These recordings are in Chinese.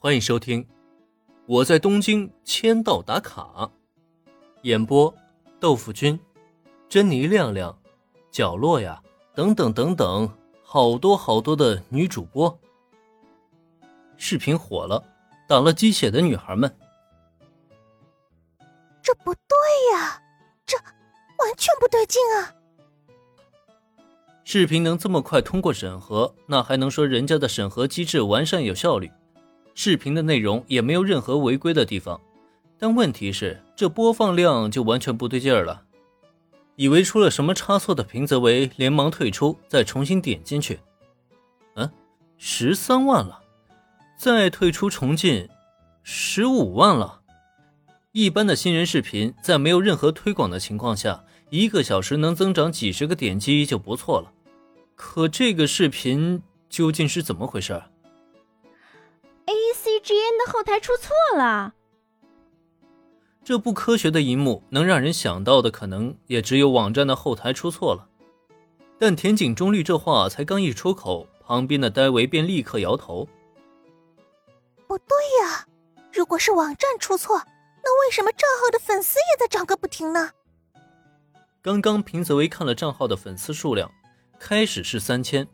欢迎收听《我在东京签到打卡》，演播：豆腐君、珍妮亮亮、角落呀，等等等等，好多好多的女主播。视频火了，打了鸡血的女孩们，这不对呀，这完全不对劲啊！视频能这么快通过审核，那还能说人家的审核机制完善有效率？视频的内容也没有任何违规的地方，但问题是这播放量就完全不对劲儿了。以为出了什么差错的平泽唯连忙退出，再重新点进去，嗯，十三万了，再退出重进，十五万了。一般的新人视频在没有任何推广的情况下，一个小时能增长几十个点击就不错了。可这个视频究竟是怎么回事？G N 的后台出错了，这不科学的一幕能让人想到的，可能也只有网站的后台出错了。但田井中律这话才刚一出口，旁边的戴维便立刻摇头：“不对呀，如果是网站出错，那为什么账号的粉丝也在涨个不停呢？”刚刚平泽唯看了账号的粉丝数量，开始是三千，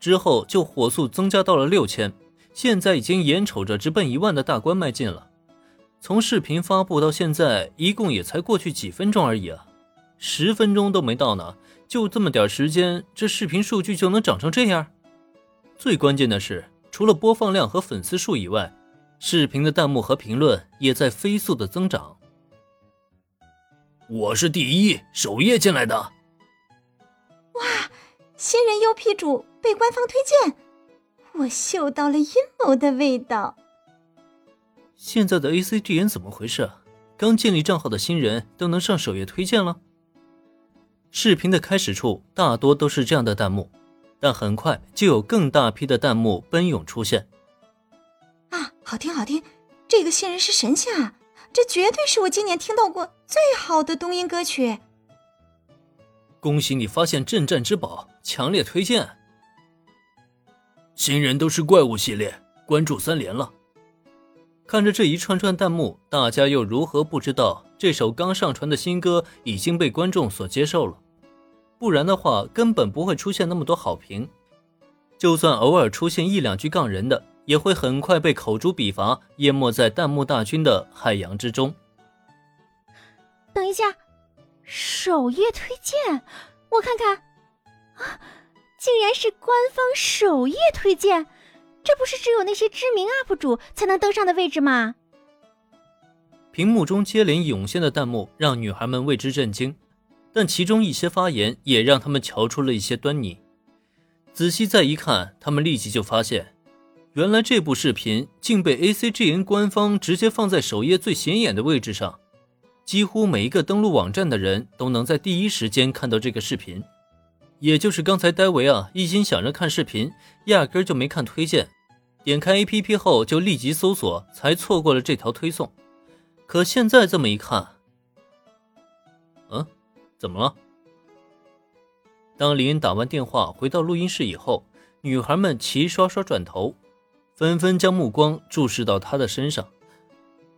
之后就火速增加到了六千。现在已经眼瞅着直奔一万的大关迈进了。从视频发布到现在，一共也才过去几分钟而已啊，十分钟都没到呢。就这么点时间，这视频数据就能涨成这样？最关键的是，除了播放量和粉丝数以外，视频的弹幕和评论也在飞速的增长。我是第一，首页进来的。哇，新人 UP 主被官方推荐。我嗅到了阴谋的味道。现在的 A C G N 怎么回事？刚建立账号的新人都能上首页推荐了？视频的开始处大多都是这样的弹幕，但很快就有更大批的弹幕奔涌出现。啊，好听好听！这个新人是神仙啊！这绝对是我今年听到过最好的冬音歌曲。恭喜你发现镇战之宝，强烈推荐！新人都是怪物系列，关注三连了。看着这一串串弹幕，大家又如何不知道这首刚上传的新歌已经被观众所接受了？不然的话，根本不会出现那么多好评。就算偶尔出现一两句杠人的，也会很快被口诛笔伐，淹没在弹幕大军的海洋之中。等一下，首页推荐，我看看啊。竟然是官方首页推荐，这不是只有那些知名 UP 主才能登上的位置吗？屏幕中接连涌现的弹幕让女孩们为之震惊，但其中一些发言也让他们瞧出了一些端倪。仔细再一看，他们立即就发现，原来这部视频竟被 ACGN 官方直接放在首页最显眼的位置上，几乎每一个登录网站的人都能在第一时间看到这个视频。也就是刚才戴维啊，一心想着看视频，压根就没看推荐，点开 APP 后就立即搜索，才错过了这条推送。可现在这么一看，嗯，怎么了？当林恩打完电话回到录音室以后，女孩们齐刷刷转头，纷纷将目光注视到他的身上，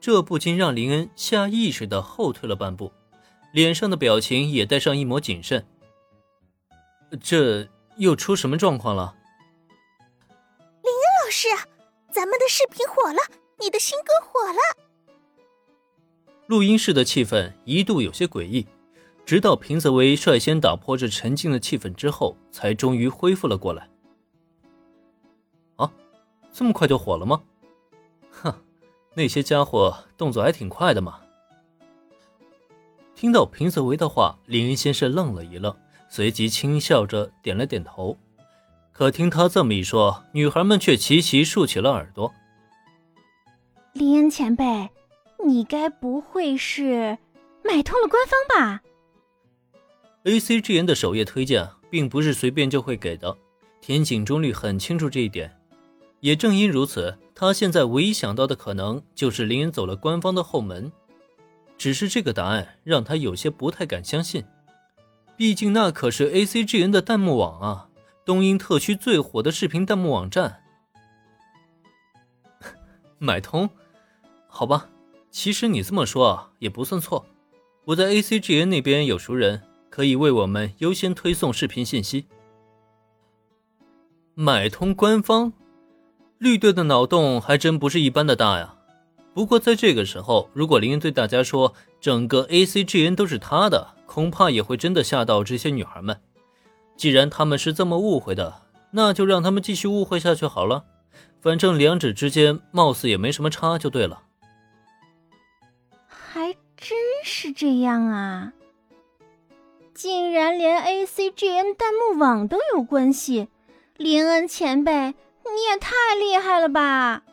这不禁让林恩下意识的后退了半步，脸上的表情也带上一抹谨慎。这又出什么状况了？林恩老师，咱们的视频火了，你的新歌火了。录音室的气氛一度有些诡异，直到平泽唯率先打破这沉静的气氛之后，才终于恢复了过来。啊，这么快就火了吗？哼，那些家伙动作还挺快的嘛。听到平泽唯的话，林恩先是愣了一愣。随即轻笑着点了点头，可听他这么一说，女孩们却齐齐竖起了耳朵。林恩前辈，你该不会是买通了官方吧？A C G N 的首页推荐并不是随便就会给的，田井中律很清楚这一点。也正因如此，他现在唯一想到的可能就是林恩走了官方的后门。只是这个答案让他有些不太敢相信。毕竟那可是 A C G N 的弹幕网啊，东英特区最火的视频弹幕网站。买通？好吧，其实你这么说啊，也不算错。我在 ACGN 那边有熟人，可以为我们优先推送视频信息。买通官方，绿队的脑洞还真不是一般的大呀。不过在这个时候，如果林恩对大家说整个 ACGN 都是他的，恐怕也会真的吓到这些女孩们。既然他们是这么误会的，那就让他们继续误会下去好了。反正两者之间貌似也没什么差，就对了。还真是这样啊！竟然连 ACGN 弹幕网都有关系。林恩前辈，你也太厉害了吧！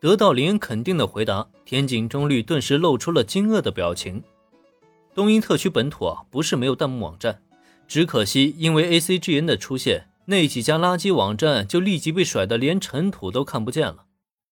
得到林恩肯定的回答，田井中律顿时露出了惊愕的表情。东英特区本土啊，不是没有弹幕网站，只可惜因为 ACGN 的出现，那几家垃圾网站就立即被甩得连尘土都看不见了。